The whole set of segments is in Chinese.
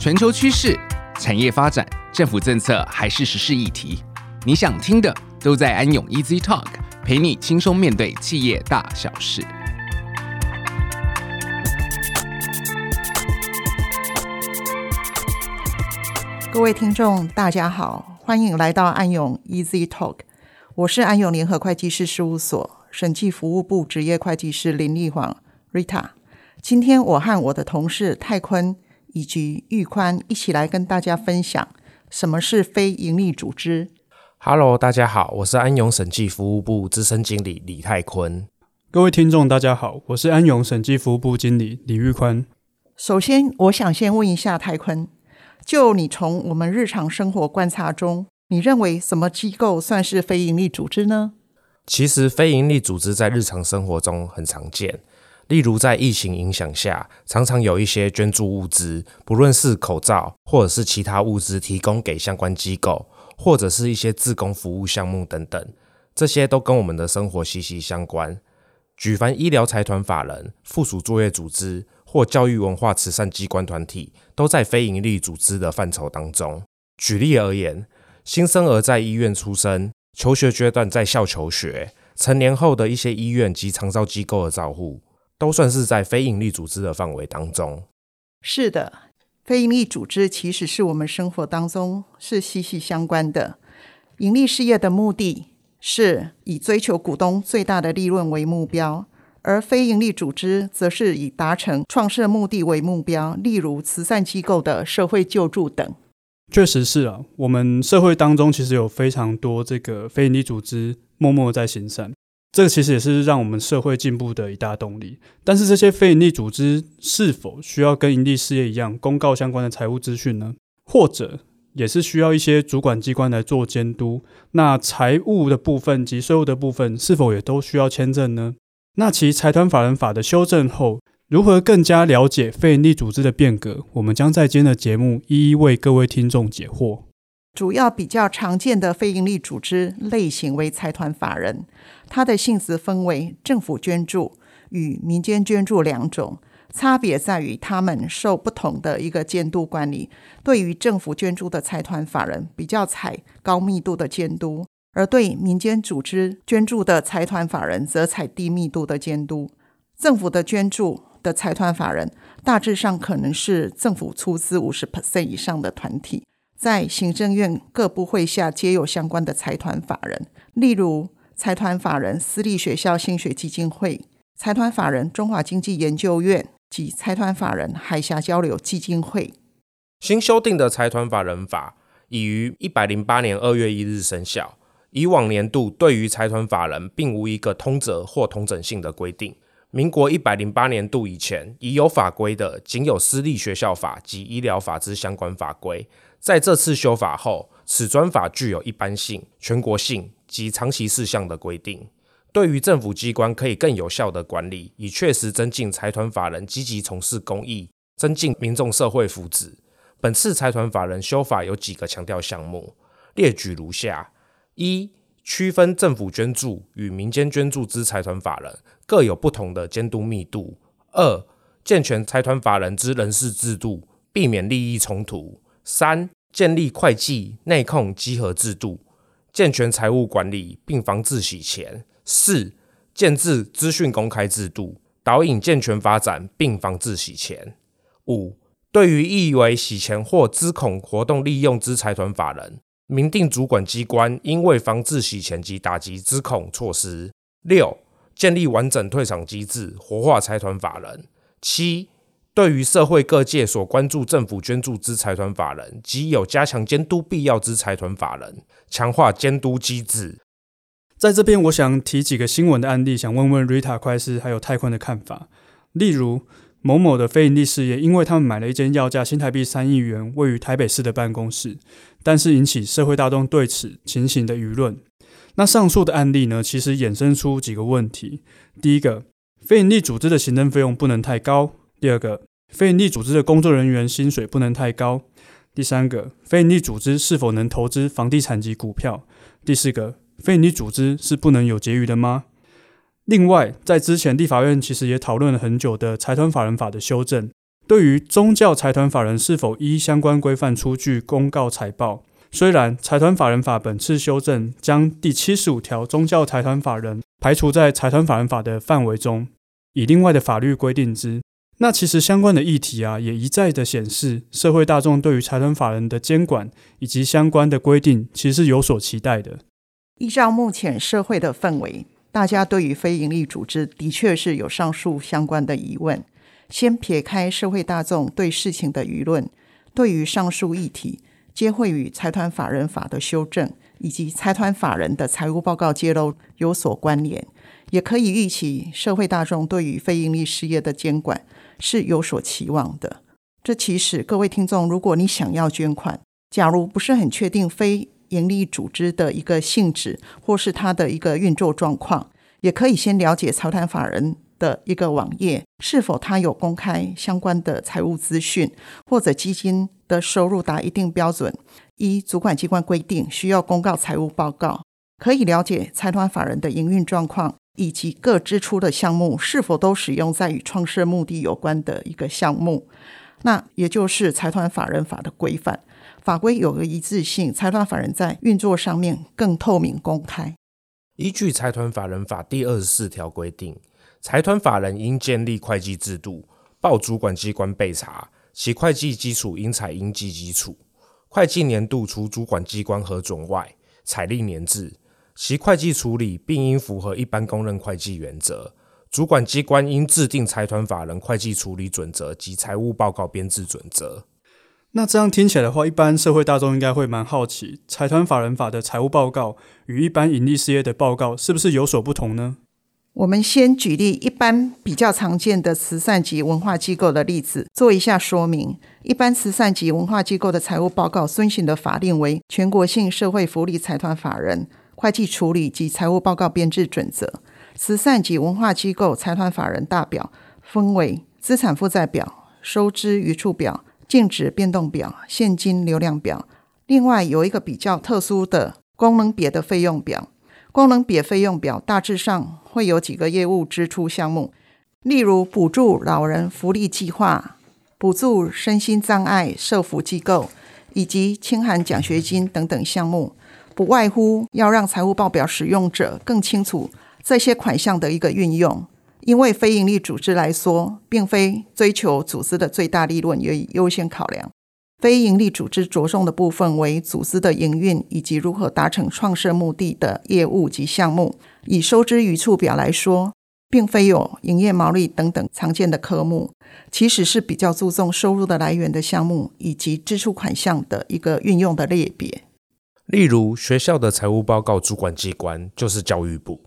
全球趋势、产业发展、政府政策还是时事议题，你想听的都在安永 Easy Talk，陪你轻松面对企业大小事。各位听众，大家好，欢迎来到安永 Easy Talk，我是安永联合会计师事务所审计服务部职业会计师林丽煌 Rita。今天我和我的同事泰坤以及玉宽一起来跟大家分享什么是非营利组织。Hello，大家好，我是安永审计服务部资深经理李泰坤。各位听众，大家好，我是安永审计服务部经理李玉宽。首先，我想先问一下泰坤，就你从我们日常生活观察中，你认为什么机构算是非营利组织呢？其实，非营利组织在日常生活中很常见。例如，在疫情影响下，常常有一些捐助物资，不论是口罩或者是其他物资，提供给相关机构，或者是一些自工服务项目等等，这些都跟我们的生活息息相关。举凡医疗财团法人、附属作业组织或教育文化慈善机关团体，都在非营利组织的范畴当中。举例而言，新生儿在医院出生，求学阶段在校求学，成年后的一些医院及长照机构的照护。都算是在非营利组织的范围当中。是的，非营利组织其实是我们生活当中是息息相关的。盈利事业的目的是以追求股东最大的利润为目标，而非营利组织则是以达成创设目的为目标，例如慈善机构的社会救助等。确实是啊，我们社会当中其实有非常多这个非营利组织默默在行善。这个其实也是让我们社会进步的一大动力。但是这些非营利组织是否需要跟营利事业一样公告相关的财务资讯呢？或者也是需要一些主管机关来做监督？那财务的部分及税务的部分是否也都需要签证呢？那其财团法人法的修正后，如何更加了解非营利组织的变革？我们将在今天的节目一一为各位听众解惑。主要比较常见的非营利组织类型为财团法人，它的性质分为政府捐助与民间捐助两种，差别在于他们受不同的一个监督管理。对于政府捐助的财团法人，比较采高密度的监督；而对民间组织捐助的财团法人，则采低密度的监督。政府的捐助的财团法人，大致上可能是政府出资五十 percent 以上的团体。在行政院各部会下皆有相关的财团法人，例如财团法人私立学校兴学基金会、财团法人中华经济研究院及财团法人海峡交流基金会。新修订的财团法人法已于一百零八年二月一日生效。以往年度对于财团法人并无一个通则或统整性的规定。民国一百零八年度以前已有法规的，仅有私立学校法及医疗法之相关法规。在这次修法后，此专法具有一般性、全国性及长期事项的规定，对于政府机关可以更有效的管理，以确实增进财团法人积极从事公益，增进民众社会福祉。本次财团法人修法有几个强调项目，列举如下：一、区分政府捐助与民间捐助之财团法人各有不同的监督密度；二、健全财团法人之人事制度，避免利益冲突。三、建立会计内控稽核制度，健全财务管理，并防治洗钱。四、建置资讯公开制度，导引健全发展，并防治洗钱。五、对于意为洗钱或资恐活动利用之财团法人，明定主管机关应为防治洗钱及打击资恐措施。六、建立完整退场机制，活化财团法人。七、对于社会各界所关注政府捐助之财团法人及有加强监督必要之财团法人，强化监督机制。在这边，我想提几个新闻的案例，想问问 Rita 会计师还有泰坤的看法。例如，某某的非营利事业，因为他们买了一间要价新台币三亿元、位于台北市的办公室，但是引起社会大众对此情形的舆论。那上述的案例呢，其实衍生出几个问题：第一个，非营利组织的行政费用不能太高。第二个，非营利组织的工作人员薪水不能太高。第三个，非营利组织是否能投资房地产及股票？第四个，非营利组织是不能有结余的吗？另外，在之前立法院其实也讨论了很久的财团法人法的修正，对于宗教财团法人是否依相关规范出具公告财报，虽然财团法人法本次修正将第七十五条宗教财团法人排除在财团法人法的范围中，以另外的法律规定之。那其实相关的议题啊，也一再的显示，社会大众对于财团法人的监管以及相关的规定，其实是有所期待的。依照目前社会的氛围，大家对于非营利组织的确是有上述相关的疑问。先撇开社会大众对事情的舆论，对于上述议题，皆会与财团法人法的修正以及财团法人的财务报告揭露有所关联，也可以预期社会大众对于非营利事业的监管。是有所期望的。这其实各位听众，如果你想要捐款，假如不是很确定非营利组织的一个性质或是它的一个运作状况，也可以先了解财团法人的一个网页，是否它有公开相关的财务资讯，或者基金的收入达一定标准，依主管机关规定需要公告财务报告，可以了解财团法人的营运状况。以及各支出的项目是否都使用在与创设目的有关的一个项目，那也就是财团法人法的规范，法规有个一致性，财团法人在运作上面更透明公开。依据财团法人法第二十四条规定，财团法人应建立会计制度，报主管机关备查，其会计基础应采应计基础，会计年度除主管机关核准外，采历年制。其会计处理并应符合一般公认会计原则，主管机关应制定财团法人会计处理准则及财务报告编制准则。那这样听起来的话，一般社会大众应该会蛮好奇，财团法人法的财务报告与一般营利事业的报告是不是有所不同呢？我们先举例一般比较常见的慈善及文化机构的例子，做一下说明。一般慈善及文化机构的财务报告遵循的法令为《全国性社会福利财团法人》。会计处理及财务报告编制准则，慈善及文化机构财团法人大表分为资产负债表、收支余处表、净值变动表、现金流量表。另外有一个比较特殊的功能别的费用表。功能别费用表大致上会有几个业务支出项目，例如补助老人福利计划、补助身心障碍社福机构以及清寒奖学金等等项目。不外乎要让财务报表使用者更清楚这些款项的一个运用，因为非营利组织来说，并非追求组织的最大利润为优先考量。非营利组织着重的部分为组织的营运以及如何达成创设目的的业务及项目。以收支余处表来说，并非有营业毛利等等常见的科目，其实是比较注重收入的来源的项目以及支出款项的一个运用的类别。例如，学校的财务报告主管机关就是教育部，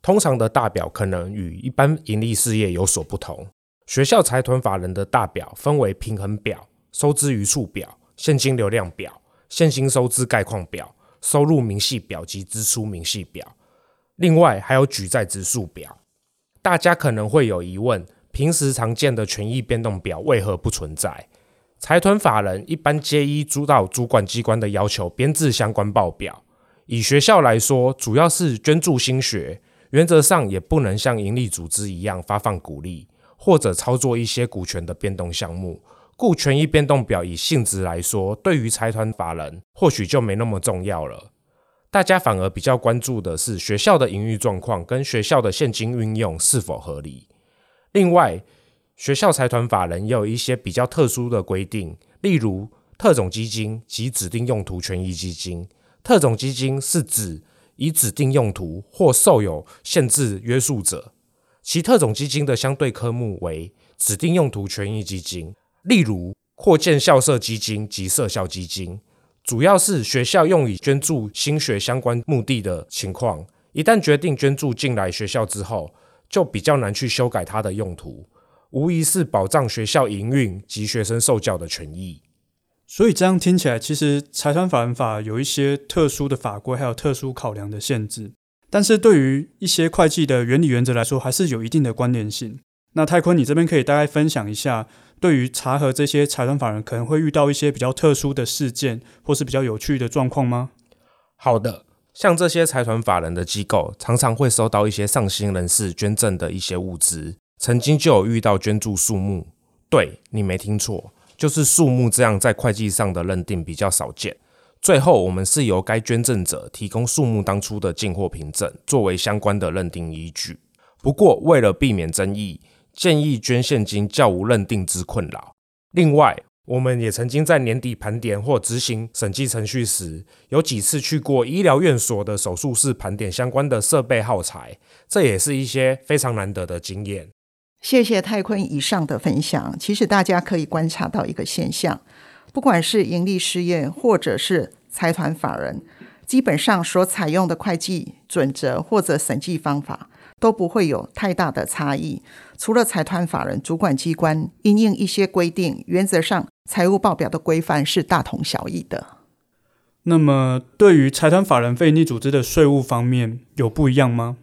通常的大表可能与一般营利事业有所不同。学校财团法人的大表分为平衡表、收支余数表、现金流量表、现金收支概况表、收入明细表及支出明细表。另外还有举债指数表。大家可能会有疑问：平时常见的权益变动表为何不存在？财团法人一般皆依主导主管机关的要求编制相关报表。以学校来说，主要是捐助新学，原则上也不能像营利组织一样发放股利或者操作一些股权的变动项目。故权益变动表以性质来说，对于财团法人或许就没那么重要了。大家反而比较关注的是学校的营运状况跟学校的现金运用是否合理。另外，学校财团法人也有一些比较特殊的规定，例如特种基金及指定用途权益基金。特种基金是指以指定用途或受有限制约束者，其特种基金的相对科目为指定用途权益基金，例如扩建校舍基金及社校基金，主要是学校用以捐助兴学相关目的的情况。一旦决定捐助进来学校之后，就比较难去修改它的用途。无疑是保障学校营运及学生受教的权益。所以这样听起来，其实财团法人法有一些特殊的法规，还有特殊考量的限制。但是对于一些会计的原理原则来说，还是有一定的关联性。那泰坤，你这边可以大概分享一下，对于查核这些财团法人可能会遇到一些比较特殊的事件，或是比较有趣的状况吗？好的，像这些财团法人的机构，常常会收到一些上心人士捐赠的一些物资。曾经就有遇到捐助数目对，你没听错，就是数目这样在会计上的认定比较少见。最后，我们是由该捐赠者提供数目当初的进货凭证，作为相关的认定依据。不过，为了避免争议，建议捐现金较无认定之困扰。另外，我们也曾经在年底盘点或执行审计程序时，有几次去过医疗院所的手术室盘点相关的设备耗材，这也是一些非常难得的经验。谢谢泰坤以上的分享。其实大家可以观察到一个现象。不管是盈利事业或者是财团法人，基本上所采用的会计准则或者审计方法都不会有太大的差异。除了财团法人主管机关因应一些规定，原则上财务报表的规范是大同小异的。那么，对于财团法人非营利组织的税务方面有不一样吗？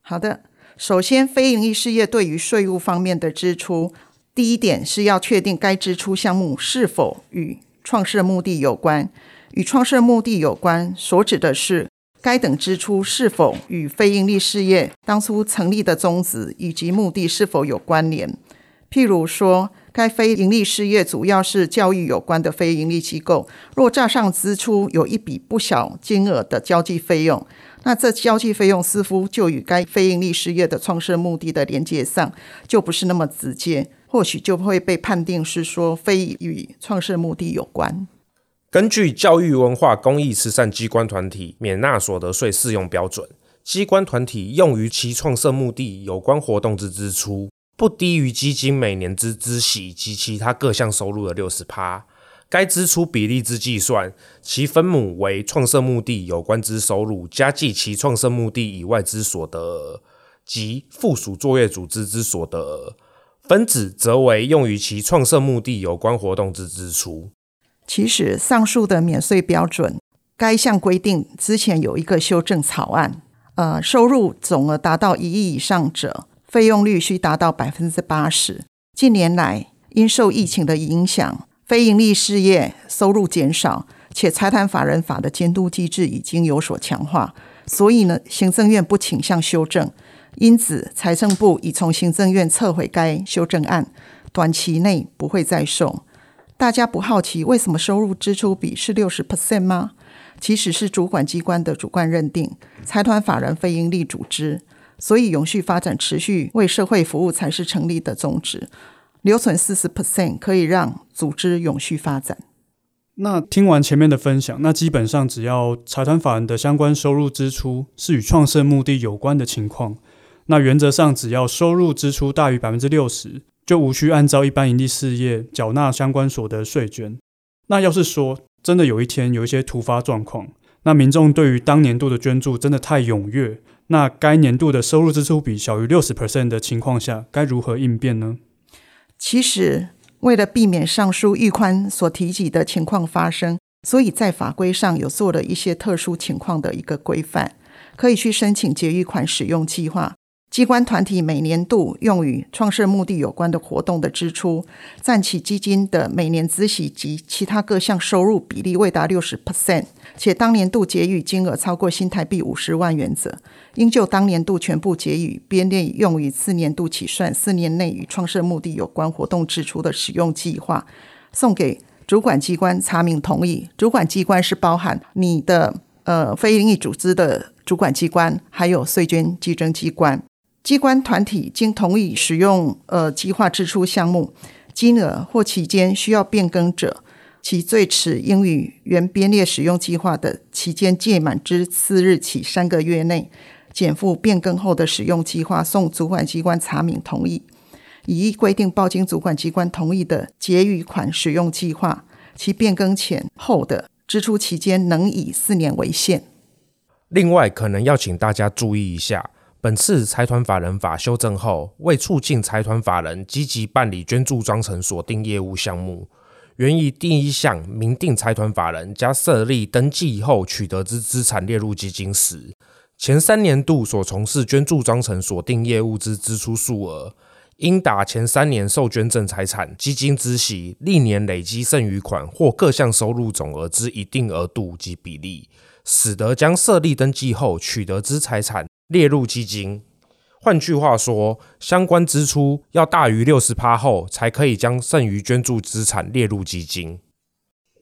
好的，首先非营利事业对于税务方面的支出。第一点是要确定该支出项目是否与创设目的有关。与创设目的有关，所指的是该等支出是否与非营利事业当初成立的宗旨以及目的是否有关联。譬如说，该非营利事业主要是教育有关的非营利机构，若账上支出有一笔不小金额的交际费用，那这交际费用似乎就与该非营利事业的创设目的的连接上就不是那么直接。或许就会被判定是说非与创设目的有关。根据教育文化公益慈善机关团体免纳所得税适用标准，机关团体用于其创设目的有关活动之支出，不低于基金每年之孳息及其他各项收入的六十趴。该支出比例之计算，其分母为创设目的有关之收入加计其创设目的以外之所得及附属作业组织之所得。分子则为用于其创设目的有关活动之支出。其实，上述的免税标准，该项规定之前有一个修正草案。呃，收入总额达到一亿以上者，费用率需达到百分之八十。近年来，因受疫情的影响，非营利事业收入减少，且财团法人法的监督机制已经有所强化，所以呢，行政院不倾向修正。因此，财政部已从行政院撤回该修正案，短期内不会再送。大家不好奇为什么收入支出比是六十 percent 吗？其实是主管机关的主观认定，财团法人非营利组织，所以永续发展、持续为社会服务才是成立的宗旨。留存四十 percent 可以让组织永续发展。那听完前面的分享，那基本上只要财团法人的相关收入支出是与创设目的有关的情况。那原则上，只要收入支出大于百分之六十，就无需按照一般营利事业缴纳相关所得税捐。那要是说真的有一天有一些突发状况，那民众对于当年度的捐助真的太踊跃，那该年度的收入支出比小于六十 percent 的情况下，该如何应变呢？其实，为了避免上述预宽所提及的情况发生，所以在法规上有做了一些特殊情况的一个规范，可以去申请结余款使用计划。机关团体每年度用于创设目的有关的活动的支出，占其基金的每年孳息及其他各项收入比例未达六十 percent，且当年度结余金额超过新台币五十万元者，应就当年度全部结余编列用于次年度起算四年内与创设目的有关活动支出的使用计划，送给主管机关查明同意。主管机关是包含你的呃非营利组织的主管机关，还有税捐稽征机关。机关团体经同意使用呃计划支出项目，金额或期间需要变更者，其最迟应于原编列使用计划的期间届满之次日起三个月内，减负变更后的使用计划，送主管机关查明同意，以依规定报经主管机关同意的结余款使用计划，其变更前后的支出期间能以四年为限。另外，可能要请大家注意一下。本次财团法人法修正后，为促进财团法人积极办理捐助章程锁定业务项目，原以第一项明定财团法人将设立登记后取得之资产列入基金时，前三年度所从事捐助章程锁定业务之支出数额，应达前三年受捐赠财产基金孳息历年累积剩余款或各项收入总额之一定额度及比例，使得将设立登记后取得之财产。列入基金，换句话说，相关支出要大于六十趴后，才可以将剩余捐助资产列入基金。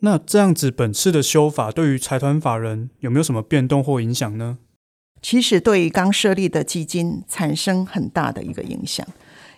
那这样子，本次的修法对于财团法人有没有什么变动或影响呢？其实，对于刚设立的基金产生很大的一个影响，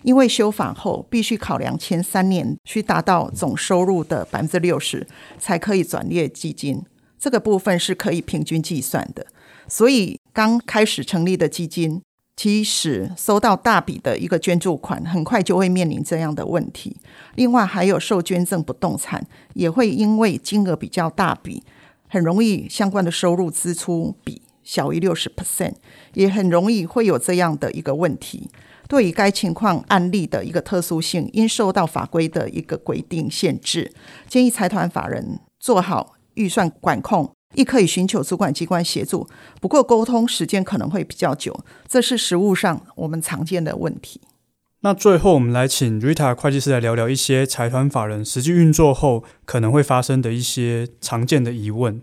因为修法后必须考量前三年需达到总收入的百分之六十，才可以转列基金。这个部分是可以平均计算的，所以刚开始成立的基金，其实收到大笔的一个捐助款，很快就会面临这样的问题。另外，还有受捐赠不动产，也会因为金额比较大笔，很容易相关的收入支出比小于六十 percent，也很容易会有这样的一个问题。对于该情况案例的一个特殊性，因受到法规的一个规定限制，建议财团法人做好预算管控，亦可以寻求主管机关协助。不过沟通时间可能会比较久，这是实务上我们常见的问题。那最后，我们来请 Rita 会计师来聊聊一些财团法人实际运作后可能会发生的一些常见的疑问。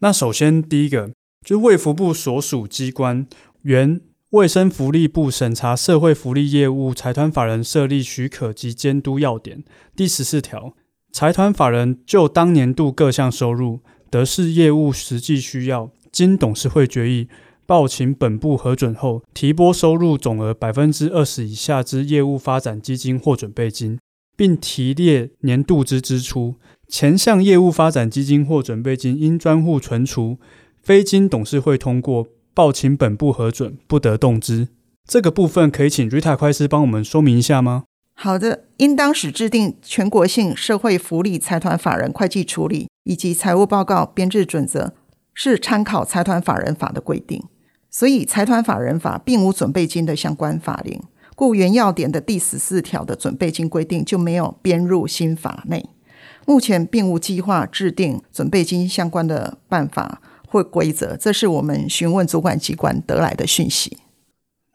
那首先第一个，就是卫福部所属机关原卫生福利部审查社会福利业务财团法人设立许可及监督要点第十四条。财团法人就当年度各项收入，得视业务实际需要，经董事会决议，报请本部核准后，提拨收入总额百分之二十以下之业务发展基金或准备金，并提列年度之支出。前项业务发展基金或准备金应专户存储，非经董事会通过，报请本部核准，不得动之。这个部分可以请 Rita 会计师帮我们说明一下吗？好的，应当使制定全国性社会福利财团法人会计处理以及财务报告编制准则，是参考财团法人法的规定。所以，财团法人法并无准备金的相关法令，故原要点的第十四条的准备金规定就没有编入新法内。目前并无计划制定准备金相关的办法或规则，这是我们询问主管机关得来的讯息。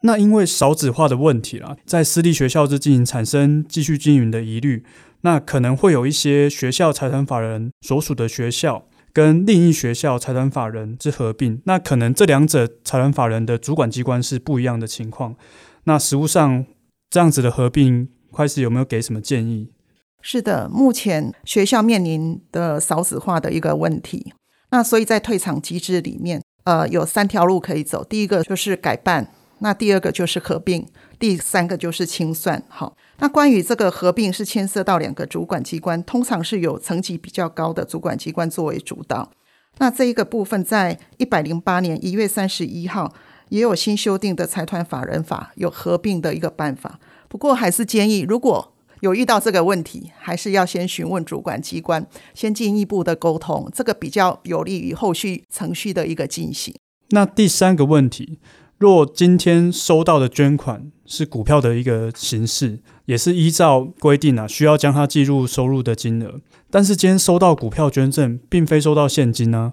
那因为少子化的问题啦，在私立学校之经营产生继续经营的疑虑，那可能会有一些学校财团法人所属的学校跟另一学校财团法人之合并，那可能这两者财团法人的主管机关是不一样的情况。那实务上这样子的合并，会计师有没有给什么建议？是的，目前学校面临的少子化的一个问题，那所以在退场机制里面，呃，有三条路可以走。第一个就是改办。那第二个就是合并，第三个就是清算。好，那关于这个合并是牵涉到两个主管机关，通常是有层级比较高的主管机关作为主导。那这一个部分在一百零八年一月三十一号也有新修订的财团法人法有合并的一个办法。不过还是建议，如果有遇到这个问题，还是要先询问主管机关，先进一步的沟通，这个比较有利于后续程序的一个进行。那第三个问题。若今天收到的捐款是股票的一个形式，也是依照规定啊，需要将它计入收入的金额。但是今天收到股票捐赠，并非收到现金呢、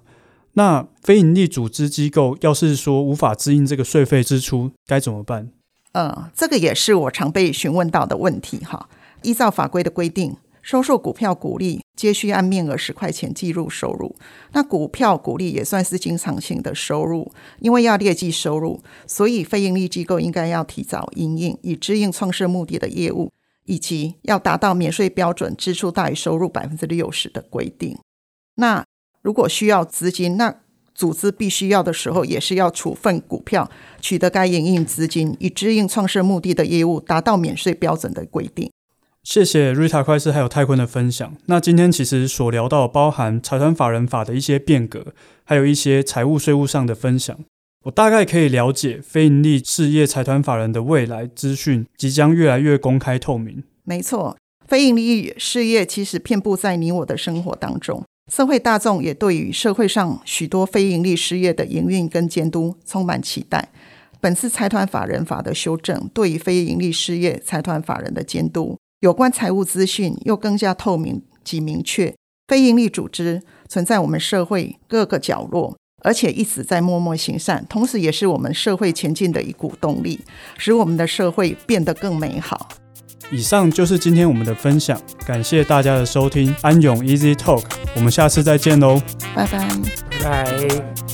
那非营利组织机构要是说无法支应这个税费支出，该怎么办？呃，这个也是我常被询问到的问题哈。依照法规的规定。收受股票股利，皆需按面额十块钱计入收入。那股票股利也算是经常性的收入，因为要列计收入，所以非营利机构应该要提早营运，以支应创设目的的业务，以及要达到免税标准，支出大于收入百分之六十的规定。那如果需要资金，那组织必须要的时候，也是要处分股票，取得该营运资金，以支应创设目的的业务，达到免税标准的规定。谢谢 Rita 会计师还有泰坤的分享。那今天其实所聊到包含财团法人法的一些变革，还有一些财务税务上的分享，我大概可以了解非营利事业财团法人的未来资讯即将越来越公开透明。没错，非营利事业其实遍布在你我的生活当中，社会大众也对于社会上许多非营利事业的营运跟监督充满期待。本次财团法人法的修正，对于非营利事业财团法人的监督。有关财务资讯又更加透明及明确，非营利组织存在我们社会各个角落，而且一直在默默行善，同时也是我们社会前进的一股动力，使我们的社会变得更美好。以上就是今天我们的分享，感谢大家的收听，安永 Easy Talk，我们下次再见喽，拜拜，拜拜。